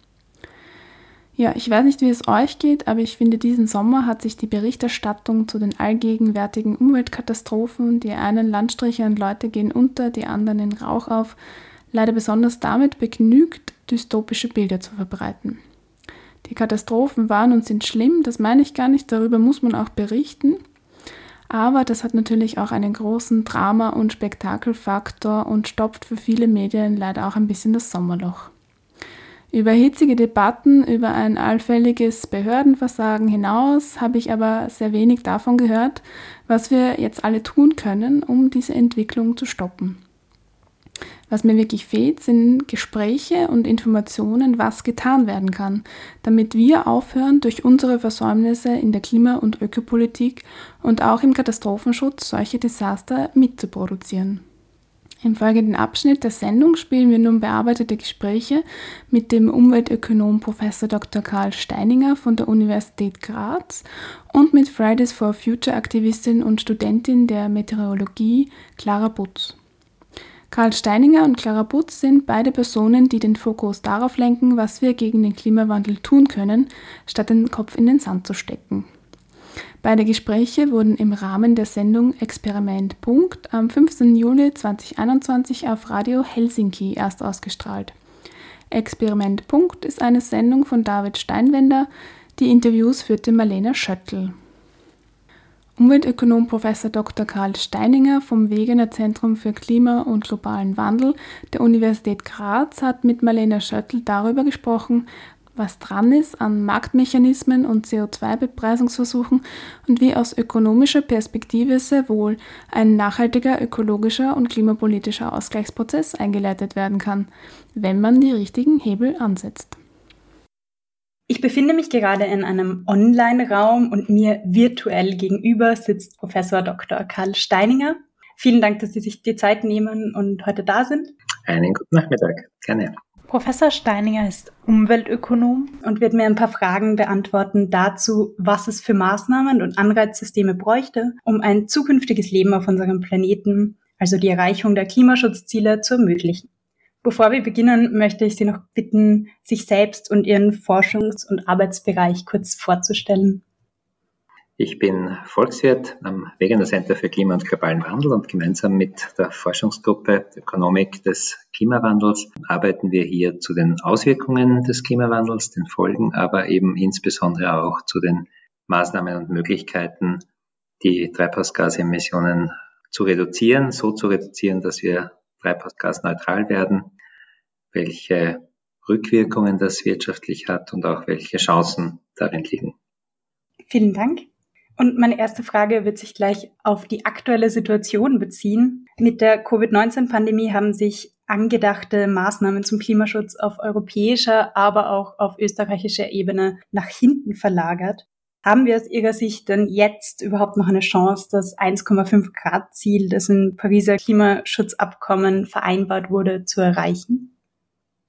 Ja, ich weiß nicht, wie es euch geht, aber ich finde, diesen Sommer hat sich die Berichterstattung zu den allgegenwärtigen Umweltkatastrophen, die einen Landstriche und Leute gehen unter, die anderen in Rauch auf, leider besonders damit begnügt, dystopische Bilder zu verbreiten. Die Katastrophen waren und sind schlimm, das meine ich gar nicht, darüber muss man auch berichten. Aber das hat natürlich auch einen großen Drama- und Spektakelfaktor und stopft für viele Medien leider auch ein bisschen das Sommerloch. Über hitzige Debatten über ein allfälliges Behördenversagen hinaus habe ich aber sehr wenig davon gehört, was wir jetzt alle tun können, um diese Entwicklung zu stoppen. Was mir wirklich fehlt, sind Gespräche und Informationen, was getan werden kann, damit wir aufhören, durch unsere Versäumnisse in der Klima- und Ökopolitik und auch im Katastrophenschutz solche Desaster mitzuproduzieren. Im folgenden Abschnitt der Sendung spielen wir nun bearbeitete Gespräche mit dem Umweltökonom Prof. Dr. Karl Steininger von der Universität Graz und mit Fridays for Future Aktivistin und Studentin der Meteorologie Clara Butz. Karl Steininger und Clara Butz sind beide Personen, die den Fokus darauf lenken, was wir gegen den Klimawandel tun können, statt den Kopf in den Sand zu stecken. Beide Gespräche wurden im Rahmen der Sendung Experiment Punkt am 15. Juli 2021 auf Radio Helsinki erst ausgestrahlt. Experiment Punkt ist eine Sendung von David Steinwender, die Interviews führte Marlene Schöttl. Umweltökonom Prof. Dr. Karl Steininger vom Wegener Zentrum für Klima- und globalen Wandel der Universität Graz hat mit Marlene Schöttl darüber gesprochen, was dran ist an Marktmechanismen und CO2-Bepreisungsversuchen und wie aus ökonomischer Perspektive sehr wohl ein nachhaltiger ökologischer und klimapolitischer Ausgleichsprozess eingeleitet werden kann, wenn man die richtigen Hebel ansetzt. Ich befinde mich gerade in einem Online-Raum und mir virtuell gegenüber sitzt Professor Dr. Karl Steininger. Vielen Dank, dass Sie sich die Zeit nehmen und heute da sind. Einen guten Nachmittag, gerne. Professor Steininger ist Umweltökonom und wird mir ein paar Fragen beantworten dazu, was es für Maßnahmen und Anreizsysteme bräuchte, um ein zukünftiges Leben auf unserem Planeten, also die Erreichung der Klimaschutzziele, zu ermöglichen. Bevor wir beginnen, möchte ich Sie noch bitten, sich selbst und Ihren Forschungs- und Arbeitsbereich kurz vorzustellen. Ich bin Volkswirt am Wegener Center für Klima- und globalen Wandel und gemeinsam mit der Forschungsgruppe Ökonomik des Klimawandels arbeiten wir hier zu den Auswirkungen des Klimawandels, den Folgen, aber eben insbesondere auch zu den Maßnahmen und Möglichkeiten, die Treibhausgasemissionen zu reduzieren, so zu reduzieren, dass wir treibhausgasneutral werden, welche Rückwirkungen das wirtschaftlich hat und auch welche Chancen darin liegen. Vielen Dank. Und meine erste Frage wird sich gleich auf die aktuelle Situation beziehen. Mit der Covid-19-Pandemie haben sich angedachte Maßnahmen zum Klimaschutz auf europäischer, aber auch auf österreichischer Ebene nach hinten verlagert. Haben wir aus Ihrer Sicht denn jetzt überhaupt noch eine Chance, das 1,5 Grad Ziel, das im Pariser Klimaschutzabkommen vereinbart wurde, zu erreichen?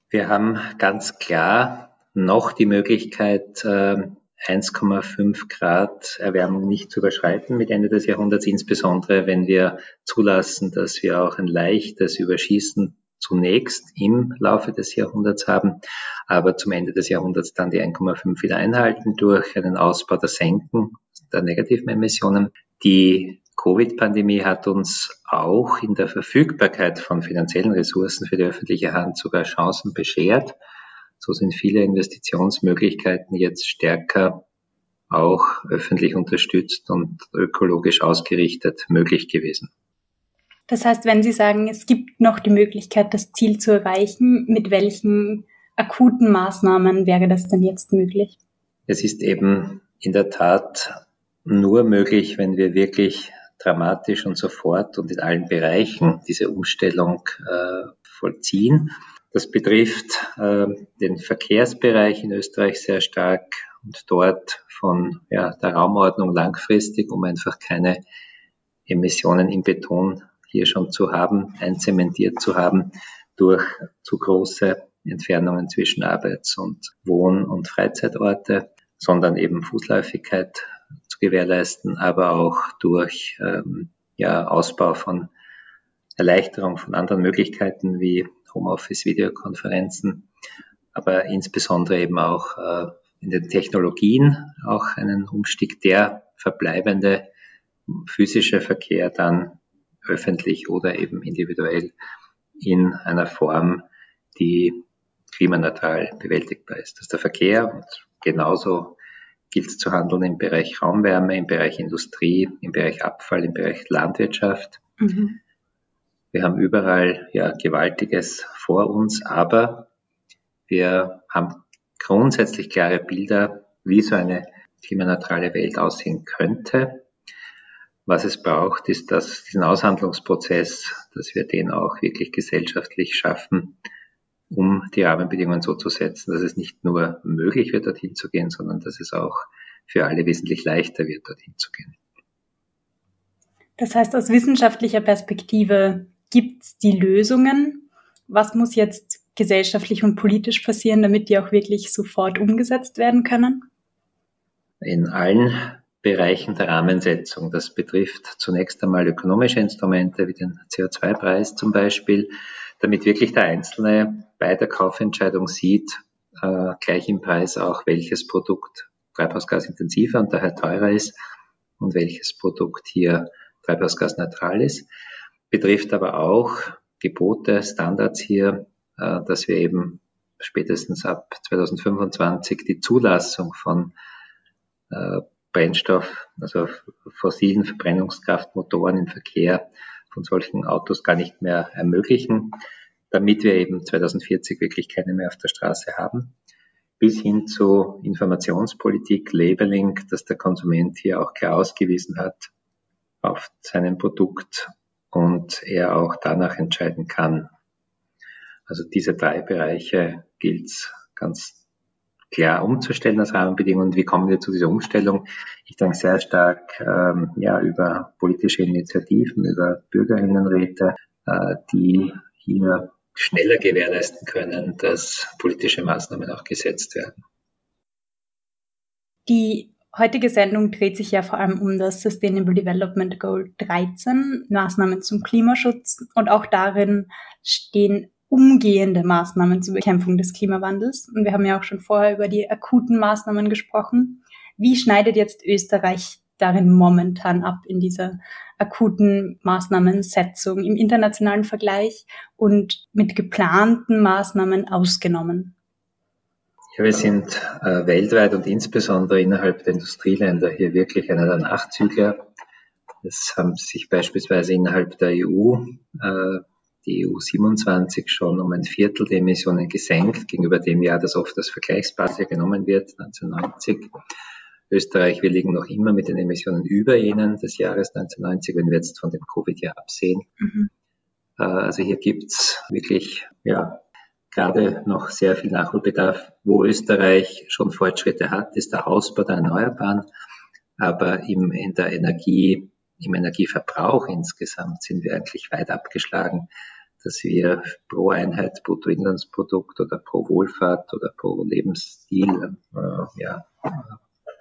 Wir haben ganz klar noch die Möglichkeit, 1,5 ähm, Grad Erwärmung nicht zu überschreiten mit Ende des Jahrhunderts, insbesondere wenn wir zulassen, dass wir auch ein leichtes Überschießen zunächst im Laufe des Jahrhunderts haben, aber zum Ende des Jahrhunderts dann die 1,5 wieder einhalten durch einen Ausbau der Senken der negativen Emissionen. Die Covid-Pandemie hat uns auch in der Verfügbarkeit von finanziellen Ressourcen für die öffentliche Hand sogar Chancen beschert. So sind viele Investitionsmöglichkeiten jetzt stärker auch öffentlich unterstützt und ökologisch ausgerichtet möglich gewesen. Das heißt, wenn Sie sagen, es gibt noch die Möglichkeit, das Ziel zu erreichen, mit welchen akuten Maßnahmen wäre das denn jetzt möglich? Es ist eben in der Tat nur möglich, wenn wir wirklich dramatisch und sofort und in allen Bereichen diese Umstellung äh, vollziehen. Das betrifft äh, den Verkehrsbereich in Österreich sehr stark und dort von ja, der Raumordnung langfristig, um einfach keine Emissionen im Beton hier schon zu haben, einzementiert zu haben, durch zu große Entfernungen zwischen Arbeits- und Wohn- und Freizeitorte, sondern eben Fußläufigkeit zu gewährleisten, aber auch durch ähm, ja, Ausbau von Erleichterung von anderen Möglichkeiten wie Homeoffice, Videokonferenzen, aber insbesondere eben auch äh, in den Technologien auch einen Umstieg der verbleibende physische Verkehr dann öffentlich oder eben individuell in einer Form, die klimaneutral bewältigbar ist. Das ist der Verkehr und genauso gilt es zu handeln im Bereich Raumwärme, im Bereich Industrie, im Bereich Abfall, im Bereich Landwirtschaft. Mhm. Wir haben überall ja Gewaltiges vor uns, aber wir haben grundsätzlich klare Bilder, wie so eine klimaneutrale Welt aussehen könnte. Was es braucht, ist, dass diesen Aushandlungsprozess, dass wir den auch wirklich gesellschaftlich schaffen, um die Rahmenbedingungen so zu setzen, dass es nicht nur möglich wird, dorthin zu gehen, sondern dass es auch für alle wesentlich leichter wird, dorthin zu gehen. Das heißt, aus wissenschaftlicher Perspektive gibt es die Lösungen. Was muss jetzt gesellschaftlich und politisch passieren, damit die auch wirklich sofort umgesetzt werden können? In allen Bereichen der Rahmensetzung. Das betrifft zunächst einmal ökonomische Instrumente wie den CO2-Preis zum Beispiel, damit wirklich der Einzelne bei der Kaufentscheidung sieht, äh, gleich im Preis auch, welches Produkt treibhausgasintensiver und daher teurer ist und welches Produkt hier treibhausgasneutral ist. Betrifft aber auch Gebote, Standards hier, äh, dass wir eben spätestens ab 2025 die Zulassung von äh, Brennstoff, also fossilen Verbrennungskraftmotoren im Verkehr von solchen Autos gar nicht mehr ermöglichen, damit wir eben 2040 wirklich keine mehr auf der Straße haben. Bis hin zu Informationspolitik, Labeling, dass der Konsument hier auch klar ausgewiesen hat auf seinem Produkt und er auch danach entscheiden kann. Also diese drei Bereiche gilt es ganz klar umzustellen als Rahmenbedingungen. Wie kommen wir zu dieser Umstellung? Ich denke sehr stark ähm, ja, über politische Initiativen, über Bürgerinnenräte, äh, die hier schneller gewährleisten können, dass politische Maßnahmen auch gesetzt werden. Die heutige Sendung dreht sich ja vor allem um das Sustainable Development Goal 13, Maßnahmen zum Klimaschutz. Und auch darin stehen umgehende Maßnahmen zur Bekämpfung des Klimawandels. Und wir haben ja auch schon vorher über die akuten Maßnahmen gesprochen. Wie schneidet jetzt Österreich darin momentan ab in dieser akuten Maßnahmensetzung im internationalen Vergleich und mit geplanten Maßnahmen ausgenommen? Ja, wir sind äh, weltweit und insbesondere innerhalb der Industrieländer hier wirklich einer der Nachzügler. Es haben sich beispielsweise innerhalb der EU äh, die EU 27 schon um ein Viertel der Emissionen gesenkt gegenüber dem Jahr, das oft als Vergleichsbasis genommen wird, 1990. Österreich, wir liegen noch immer mit den Emissionen über jenen des Jahres 1990, wenn wir jetzt von dem Covid-Jahr absehen. Mhm. Äh, also hier gibt's wirklich ja, gerade noch sehr viel Nachholbedarf. Wo Österreich schon Fortschritte hat, ist der Ausbau der Erneuerbaren, aber im, in der Energie, im Energieverbrauch insgesamt sind wir eigentlich weit abgeschlagen dass wir pro Einheit Bruttoinlandsprodukt oder pro Wohlfahrt oder pro Lebensstil, äh, ja,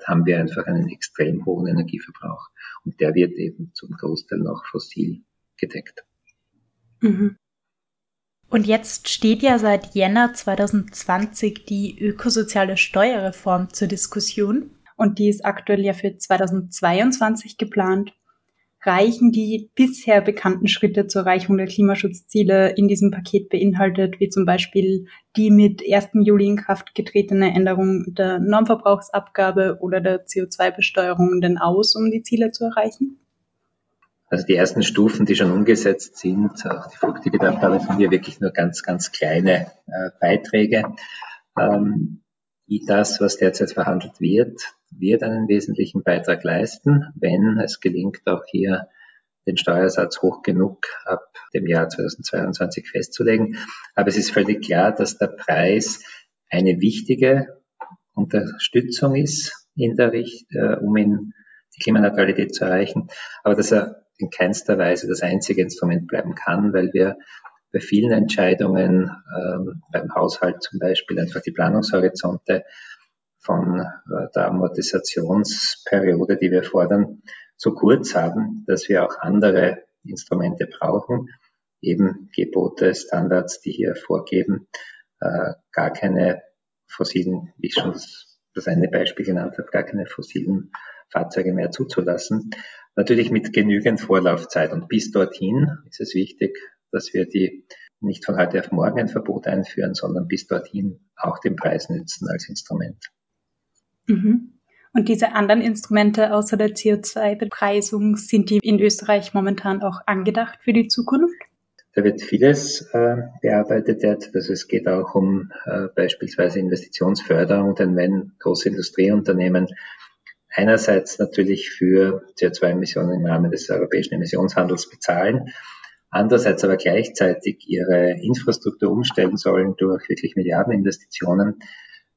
haben wir einfach einen extrem hohen Energieverbrauch. Und der wird eben zum Großteil noch fossil gedeckt. Mhm. Und jetzt steht ja seit Jänner 2020 die ökosoziale Steuerreform zur Diskussion. Und die ist aktuell ja für 2022 geplant reichen die bisher bekannten Schritte zur Erreichung der Klimaschutzziele in diesem Paket beinhaltet, wie zum Beispiel die mit 1. Juli in Kraft getretene Änderung der Normverbrauchsabgabe oder der CO2-Besteuerung denn aus, um die Ziele zu erreichen? Also die ersten Stufen, die schon umgesetzt sind, auch die Flugticketabgabe sind hier wirklich nur ganz, ganz kleine äh, Beiträge. Ähm, das, was derzeit verhandelt wird, wird einen wesentlichen Beitrag leisten, wenn es gelingt, auch hier den Steuersatz hoch genug ab dem Jahr 2022 festzulegen. Aber es ist völlig klar, dass der Preis eine wichtige Unterstützung ist, in der Richt äh, um in die Klimaneutralität zu erreichen, aber dass er in keinster Weise das einzige Instrument bleiben kann, weil wir bei vielen Entscheidungen, ähm, beim Haushalt zum Beispiel, einfach die Planungshorizonte von äh, der Amortisationsperiode, die wir fordern, so kurz haben, dass wir auch andere Instrumente brauchen, eben Gebote, Standards, die hier vorgeben, äh, gar keine fossilen, wie ich schon das, das eine Beispiel genannt habe, gar keine fossilen Fahrzeuge mehr zuzulassen. Natürlich mit genügend Vorlaufzeit. Und bis dorthin ist es wichtig, dass wir die nicht von heute auf morgen ein Verbot einführen, sondern bis dorthin auch den Preis nützen als Instrument. Mhm. Und diese anderen Instrumente außer der CO2-Bepreisung, sind die in Österreich momentan auch angedacht für die Zukunft? Da wird vieles äh, bearbeitet Also es geht auch um äh, beispielsweise Investitionsförderung, denn wenn große Industrieunternehmen einerseits natürlich für CO2-Emissionen im Rahmen des europäischen Emissionshandels bezahlen, andererseits aber gleichzeitig ihre Infrastruktur umstellen sollen durch wirklich Milliardeninvestitionen,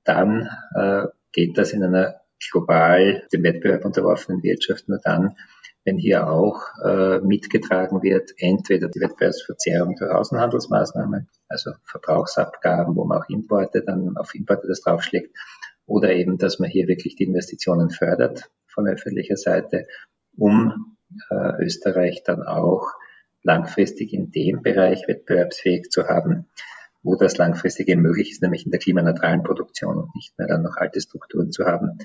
dann äh, geht das in einer global dem Wettbewerb unterworfenen Wirtschaft nur dann, wenn hier auch äh, mitgetragen wird, entweder die Wettbewerbsverzerrung durch Außenhandelsmaßnahmen, also Verbrauchsabgaben, wo man auch Importe dann auf Importe das draufschlägt, oder eben, dass man hier wirklich die Investitionen fördert von öffentlicher Seite, um äh, Österreich dann auch langfristig in dem Bereich wettbewerbsfähig zu haben, wo das langfristig möglich ist, nämlich in der klimaneutralen Produktion und nicht mehr dann noch alte Strukturen zu haben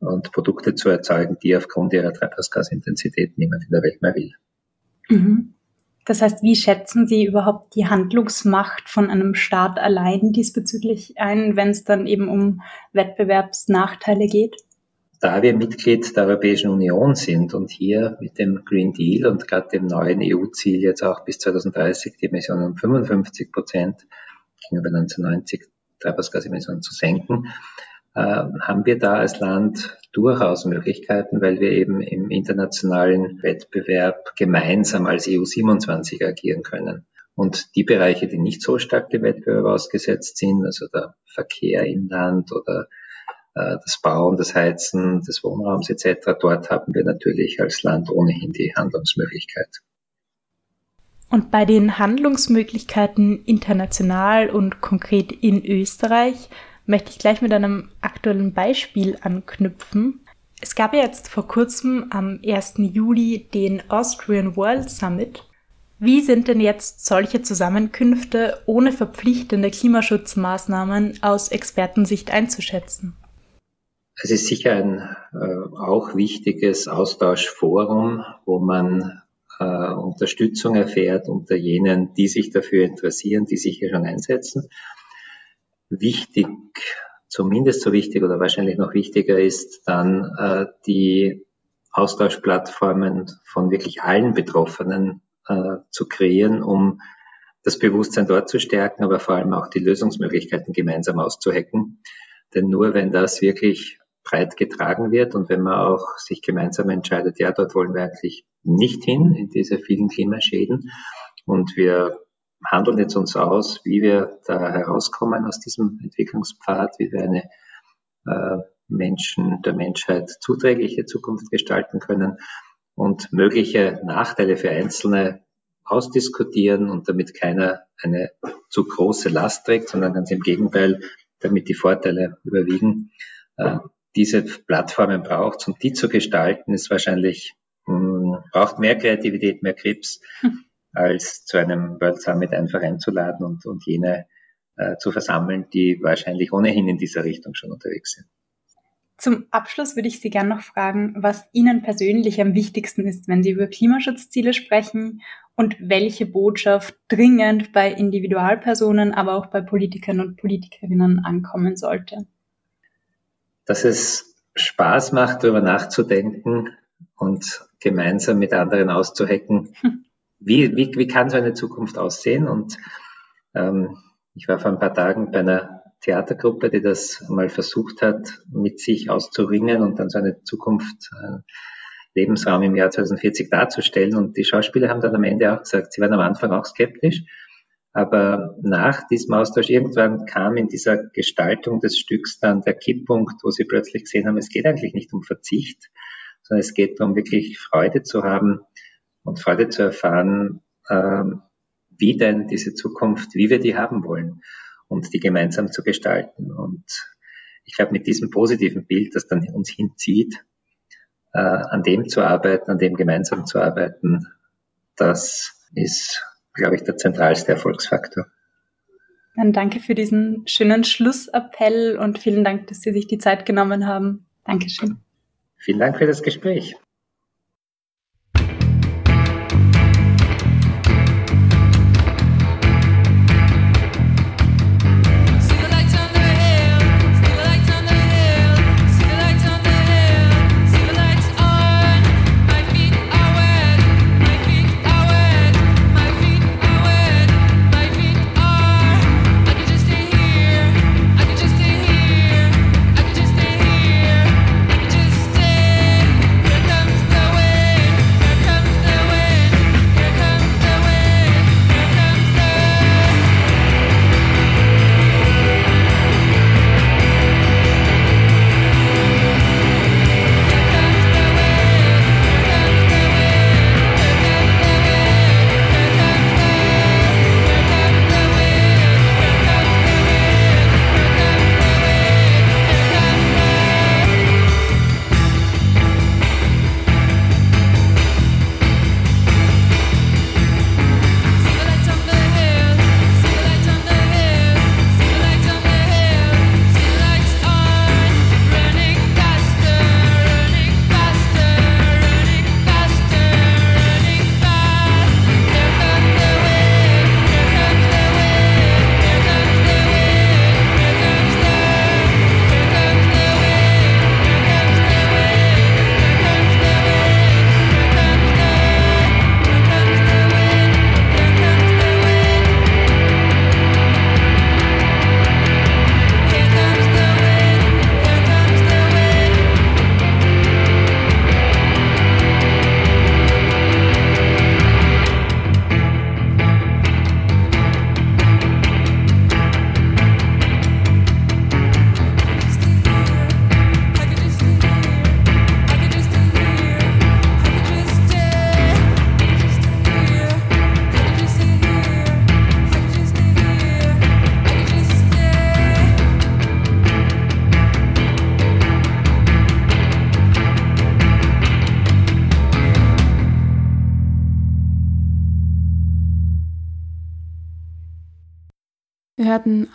und Produkte zu erzeugen, die aufgrund ihrer Treibhausgasintensität niemand in der Welt mehr will. Mhm. Das heißt, wie schätzen Sie überhaupt die Handlungsmacht von einem Staat allein diesbezüglich ein, wenn es dann eben um Wettbewerbsnachteile geht? Da wir Mitglied der Europäischen Union sind und hier mit dem Green Deal und gerade dem neuen EU-Ziel jetzt auch bis 2030 die Emissionen um 55 Prozent gegenüber 1990 Treibhausgasemissionen zu senken, äh, haben wir da als Land durchaus Möglichkeiten, weil wir eben im internationalen Wettbewerb gemeinsam als EU 27 agieren können. Und die Bereiche, die nicht so stark dem Wettbewerb ausgesetzt sind, also der Verkehr im Land oder das Bauen, das Heizen des Wohnraums etc., dort haben wir natürlich als Land ohnehin die Handlungsmöglichkeit. Und bei den Handlungsmöglichkeiten international und konkret in Österreich möchte ich gleich mit einem aktuellen Beispiel anknüpfen. Es gab ja jetzt vor kurzem am 1. Juli den Austrian World Summit. Wie sind denn jetzt solche Zusammenkünfte ohne verpflichtende Klimaschutzmaßnahmen aus Expertensicht einzuschätzen? Es ist sicher ein äh, auch wichtiges Austauschforum, wo man äh, Unterstützung erfährt unter jenen, die sich dafür interessieren, die sich hier schon einsetzen wichtig, zumindest so wichtig oder wahrscheinlich noch wichtiger ist dann äh, die Austauschplattformen von wirklich allen Betroffenen äh, zu kreieren, um das Bewusstsein dort zu stärken, aber vor allem auch die Lösungsmöglichkeiten gemeinsam auszuhacken. Denn nur wenn das wirklich breit getragen wird und wenn man auch sich gemeinsam entscheidet, ja, dort wollen wir eigentlich nicht hin, in diese vielen Klimaschäden und wir handeln jetzt uns aus, wie wir da herauskommen aus diesem Entwicklungspfad, wie wir eine äh, Menschen, der Menschheit zuträgliche Zukunft gestalten können und mögliche Nachteile für Einzelne ausdiskutieren und damit keiner eine zu große Last trägt, sondern ganz im Gegenteil, damit die Vorteile überwiegen. Diese Plattformen braucht, um die zu gestalten, ist wahrscheinlich, mh, hm, braucht mehr Kreativität, mehr Krebs. Hm als zu einem World Summit einfach einzuladen und, und jene äh, zu versammeln, die wahrscheinlich ohnehin in dieser Richtung schon unterwegs sind. Zum Abschluss würde ich Sie gerne noch fragen, was Ihnen persönlich am wichtigsten ist, wenn Sie über Klimaschutzziele sprechen und welche Botschaft dringend bei Individualpersonen, aber auch bei Politikern und Politikerinnen ankommen sollte. Dass es Spaß macht, darüber nachzudenken und gemeinsam mit anderen auszuhacken, hm wie, wie, wie kann so eine Zukunft aussehen? Und ähm, ich war vor ein paar Tagen bei einer Theatergruppe, die das mal versucht hat, mit sich auszuringen und dann so eine Zukunft, äh, Lebensraum im Jahr 2040 darzustellen. Und die Schauspieler haben dann am Ende auch gesagt, sie waren am Anfang auch skeptisch. Aber nach diesem Austausch irgendwann kam in dieser Gestaltung des Stücks dann der Kipppunkt, wo sie plötzlich gesehen haben, es geht eigentlich nicht um Verzicht, sondern es geht darum, wirklich Freude zu haben und Freude zu erfahren, ähm, wie denn diese Zukunft, wie wir die haben wollen und die gemeinsam zu gestalten. Und ich glaube, mit diesem positiven Bild, das dann uns hinzieht, äh, an dem zu arbeiten, an dem gemeinsam zu arbeiten, das ist, glaube ich, der zentralste Erfolgsfaktor. Dann danke für diesen schönen Schlussappell und vielen Dank, dass Sie sich die Zeit genommen haben. Dankeschön. Vielen Dank für das Gespräch.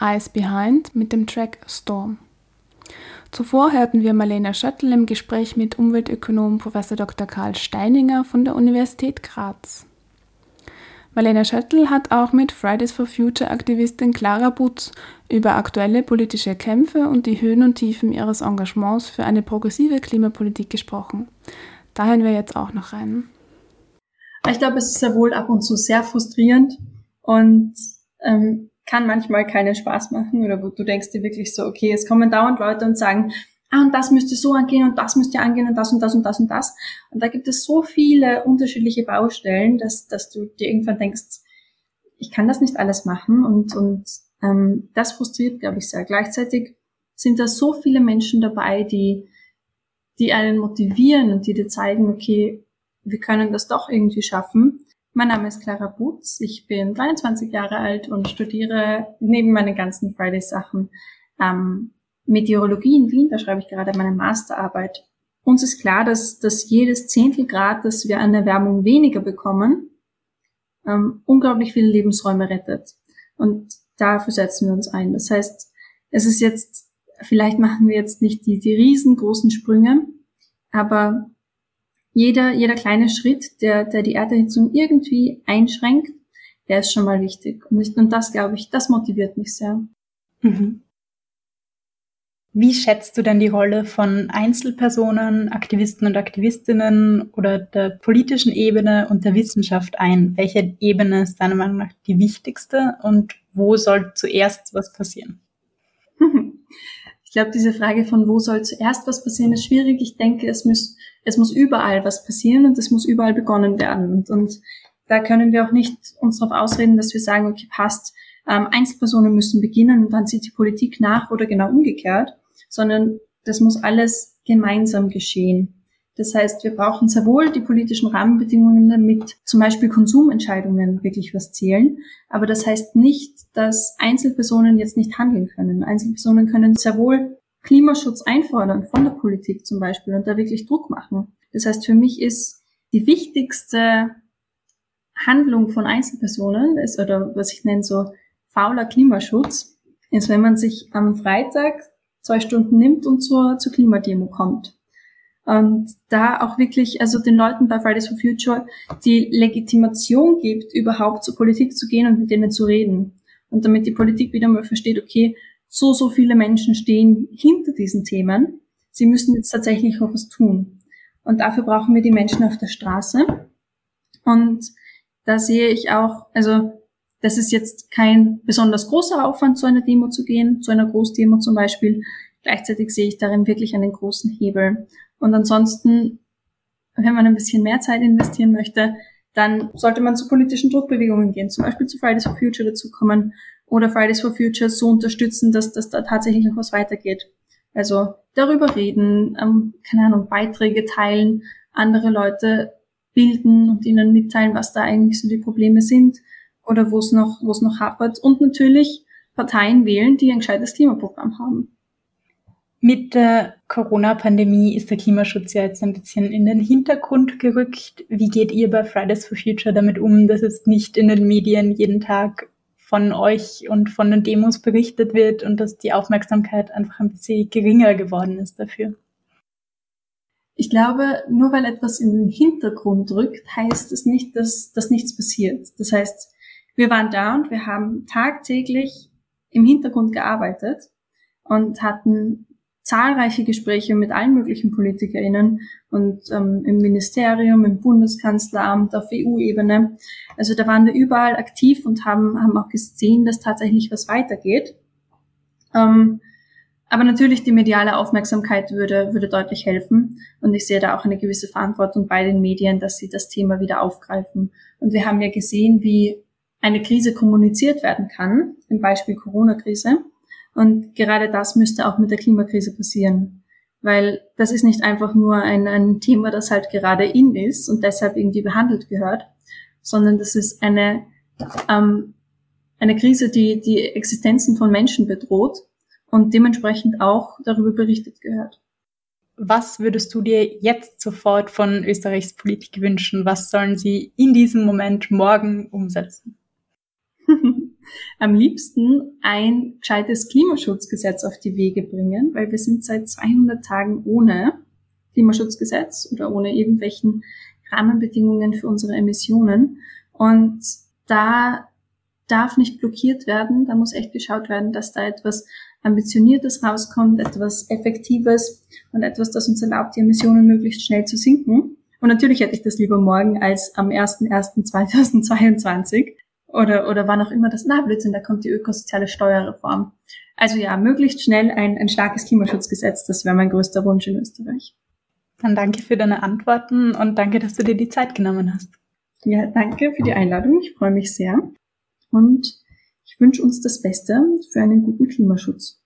Eyes Behind mit dem Track Storm. Zuvor hörten wir Marlene Schöttl im Gespräch mit Umweltökonom Prof. Dr. Karl Steininger von der Universität Graz. Marlene Schöttl hat auch mit Fridays for Future Aktivistin Clara Butz über aktuelle politische Kämpfe und die Höhen und Tiefen ihres Engagements für eine progressive Klimapolitik gesprochen. Da hören wir jetzt auch noch rein. Ich glaube, es ist ja wohl ab und zu sehr frustrierend und ähm, kann manchmal keinen Spaß machen oder wo du denkst dir wirklich so, okay, es kommen dauernd Leute und sagen, ah, und das müsste so angehen und das müsste angehen und das und das und das und das. Und da gibt es so viele unterschiedliche Baustellen, dass, dass du dir irgendwann denkst, ich kann das nicht alles machen und, und ähm, das frustriert, glaube ich, sehr. Gleichzeitig sind da so viele Menschen dabei, die, die einen motivieren und die dir zeigen, okay, wir können das doch irgendwie schaffen. Mein Name ist Clara Butz, ich bin 23 Jahre alt und studiere neben meinen ganzen Fridays-Sachen ähm, Meteorologie in Wien, da schreibe ich gerade meine Masterarbeit. Uns ist klar, dass, dass jedes Zehntelgrad, das wir an Erwärmung weniger bekommen, ähm, unglaublich viele Lebensräume rettet. Und dafür setzen wir uns ein. Das heißt, es ist jetzt, vielleicht machen wir jetzt nicht die, die riesengroßen Sprünge, aber jeder, jeder kleine Schritt, der, der die Erderhitzung irgendwie einschränkt, der ist schon mal wichtig. Und, ich, und das, glaube ich, das motiviert mich sehr. Mhm. Wie schätzt du denn die Rolle von Einzelpersonen, Aktivisten und Aktivistinnen oder der politischen Ebene und der Wissenschaft ein? Welche Ebene ist deiner Meinung nach die wichtigste und wo soll zuerst was passieren? *laughs* Ich glaube, diese Frage von wo soll zuerst was passieren, ist schwierig. Ich denke, es muss, es muss überall was passieren und es muss überall begonnen werden. Und, und da können wir auch nicht uns darauf ausreden, dass wir sagen, okay, passt, ähm, Einzelpersonen müssen beginnen und dann zieht die Politik nach oder genau umgekehrt, sondern das muss alles gemeinsam geschehen. Das heißt, wir brauchen sehr wohl die politischen Rahmenbedingungen, damit zum Beispiel Konsumentscheidungen wirklich was zählen. Aber das heißt nicht, dass Einzelpersonen jetzt nicht handeln können. Einzelpersonen können sehr wohl Klimaschutz einfordern von der Politik zum Beispiel und da wirklich Druck machen. Das heißt, für mich ist die wichtigste Handlung von Einzelpersonen ist, oder was ich nenne so fauler Klimaschutz, ist, wenn man sich am Freitag zwei Stunden nimmt und zur, zur Klimademo kommt. Und da auch wirklich, also den Leuten bei Fridays for Future die Legitimation gibt, überhaupt zur Politik zu gehen und mit denen zu reden. Und damit die Politik wieder mal versteht, okay, so, so viele Menschen stehen hinter diesen Themen. Sie müssen jetzt tatsächlich auch was tun. Und dafür brauchen wir die Menschen auf der Straße. Und da sehe ich auch, also das ist jetzt kein besonders großer Aufwand, zu einer Demo zu gehen, zu einer Großdemo zum Beispiel. Gleichzeitig sehe ich darin wirklich einen großen Hebel. Und ansonsten, wenn man ein bisschen mehr Zeit investieren möchte, dann sollte man zu politischen Druckbewegungen gehen, zum Beispiel zu Fridays for Future dazukommen oder Fridays for Future so unterstützen, dass, dass da tatsächlich noch was weitergeht. Also darüber reden, ähm, keine Ahnung, Beiträge teilen, andere Leute bilden und ihnen mitteilen, was da eigentlich so die Probleme sind oder wo es noch, wo es noch hapert und natürlich Parteien wählen, die ein gescheites Klimaprogramm haben. Mit der Corona-Pandemie ist der Klimaschutz ja jetzt ein bisschen in den Hintergrund gerückt. Wie geht ihr bei Fridays for Future damit um, dass es nicht in den Medien jeden Tag von euch und von den Demos berichtet wird und dass die Aufmerksamkeit einfach ein bisschen geringer geworden ist dafür? Ich glaube, nur weil etwas in den Hintergrund rückt, heißt es nicht, dass, dass nichts passiert. Das heißt, wir waren da und wir haben tagtäglich im Hintergrund gearbeitet und hatten zahlreiche Gespräche mit allen möglichen PolitikerInnen und ähm, im Ministerium, im Bundeskanzleramt, auf EU-Ebene. Also da waren wir überall aktiv und haben, haben auch gesehen, dass tatsächlich was weitergeht. Ähm, aber natürlich die mediale Aufmerksamkeit würde, würde deutlich helfen. Und ich sehe da auch eine gewisse Verantwortung bei den Medien, dass sie das Thema wieder aufgreifen. Und wir haben ja gesehen, wie eine Krise kommuniziert werden kann, im Beispiel Corona-Krise. Und gerade das müsste auch mit der Klimakrise passieren. Weil das ist nicht einfach nur ein, ein Thema, das halt gerade in ist und deshalb irgendwie behandelt gehört, sondern das ist eine, ähm, eine Krise, die die Existenzen von Menschen bedroht und dementsprechend auch darüber berichtet gehört. Was würdest du dir jetzt sofort von Österreichs Politik wünschen? Was sollen sie in diesem Moment morgen umsetzen? Am liebsten ein gescheites Klimaschutzgesetz auf die Wege bringen, weil wir sind seit 200 Tagen ohne Klimaschutzgesetz oder ohne irgendwelchen Rahmenbedingungen für unsere Emissionen. Und da darf nicht blockiert werden, da muss echt geschaut werden, dass da etwas Ambitioniertes rauskommt, etwas Effektives und etwas, das uns erlaubt, die Emissionen möglichst schnell zu sinken. Und natürlich hätte ich das lieber morgen als am 01.01.2022 oder, oder wann auch immer das, na Blödsinn, da kommt die ökosoziale Steuerreform. Also ja, möglichst schnell ein, ein starkes Klimaschutzgesetz, das wäre mein größter Wunsch in Österreich. Dann danke für deine Antworten und danke, dass du dir die Zeit genommen hast. Ja, danke für die Einladung. Ich freue mich sehr. Und ich wünsche uns das Beste für einen guten Klimaschutz.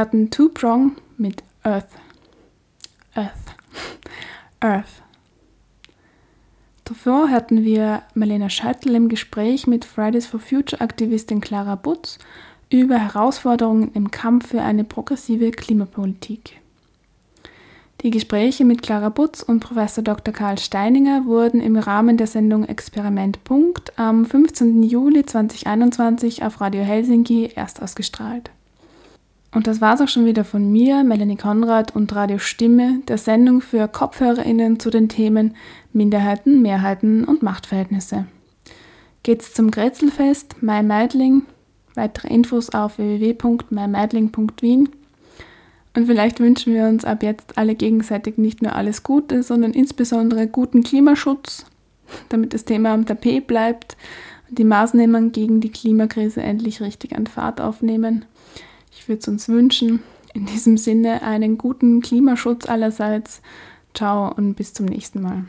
Hörten Two Prong mit Earth. Earth. Earth. Zuvor hatten wir Marlena Scheitel im Gespräch mit Fridays for Future Aktivistin Clara Butz über Herausforderungen im Kampf für eine progressive Klimapolitik. Die Gespräche mit Clara Butz und Professor Dr. Karl Steininger wurden im Rahmen der Sendung Experiment Punkt am 15. Juli 2021 auf Radio Helsinki erst ausgestrahlt. Und das war's auch schon wieder von mir, Melanie Konrad und Radio Stimme, der Sendung für KopfhörerInnen zu den Themen Minderheiten, Mehrheiten und Machtverhältnisse. Geht's zum Grätzelfest, Mai Meidling. Weitere Infos auf www.mymeidling.wien. Und vielleicht wünschen wir uns ab jetzt alle gegenseitig nicht nur alles Gute, sondern insbesondere guten Klimaschutz, damit das Thema am Tapet bleibt und die Maßnahmen gegen die Klimakrise endlich richtig an Fahrt aufnehmen. Würde es uns wünschen. In diesem Sinne einen guten Klimaschutz allerseits. Ciao und bis zum nächsten Mal.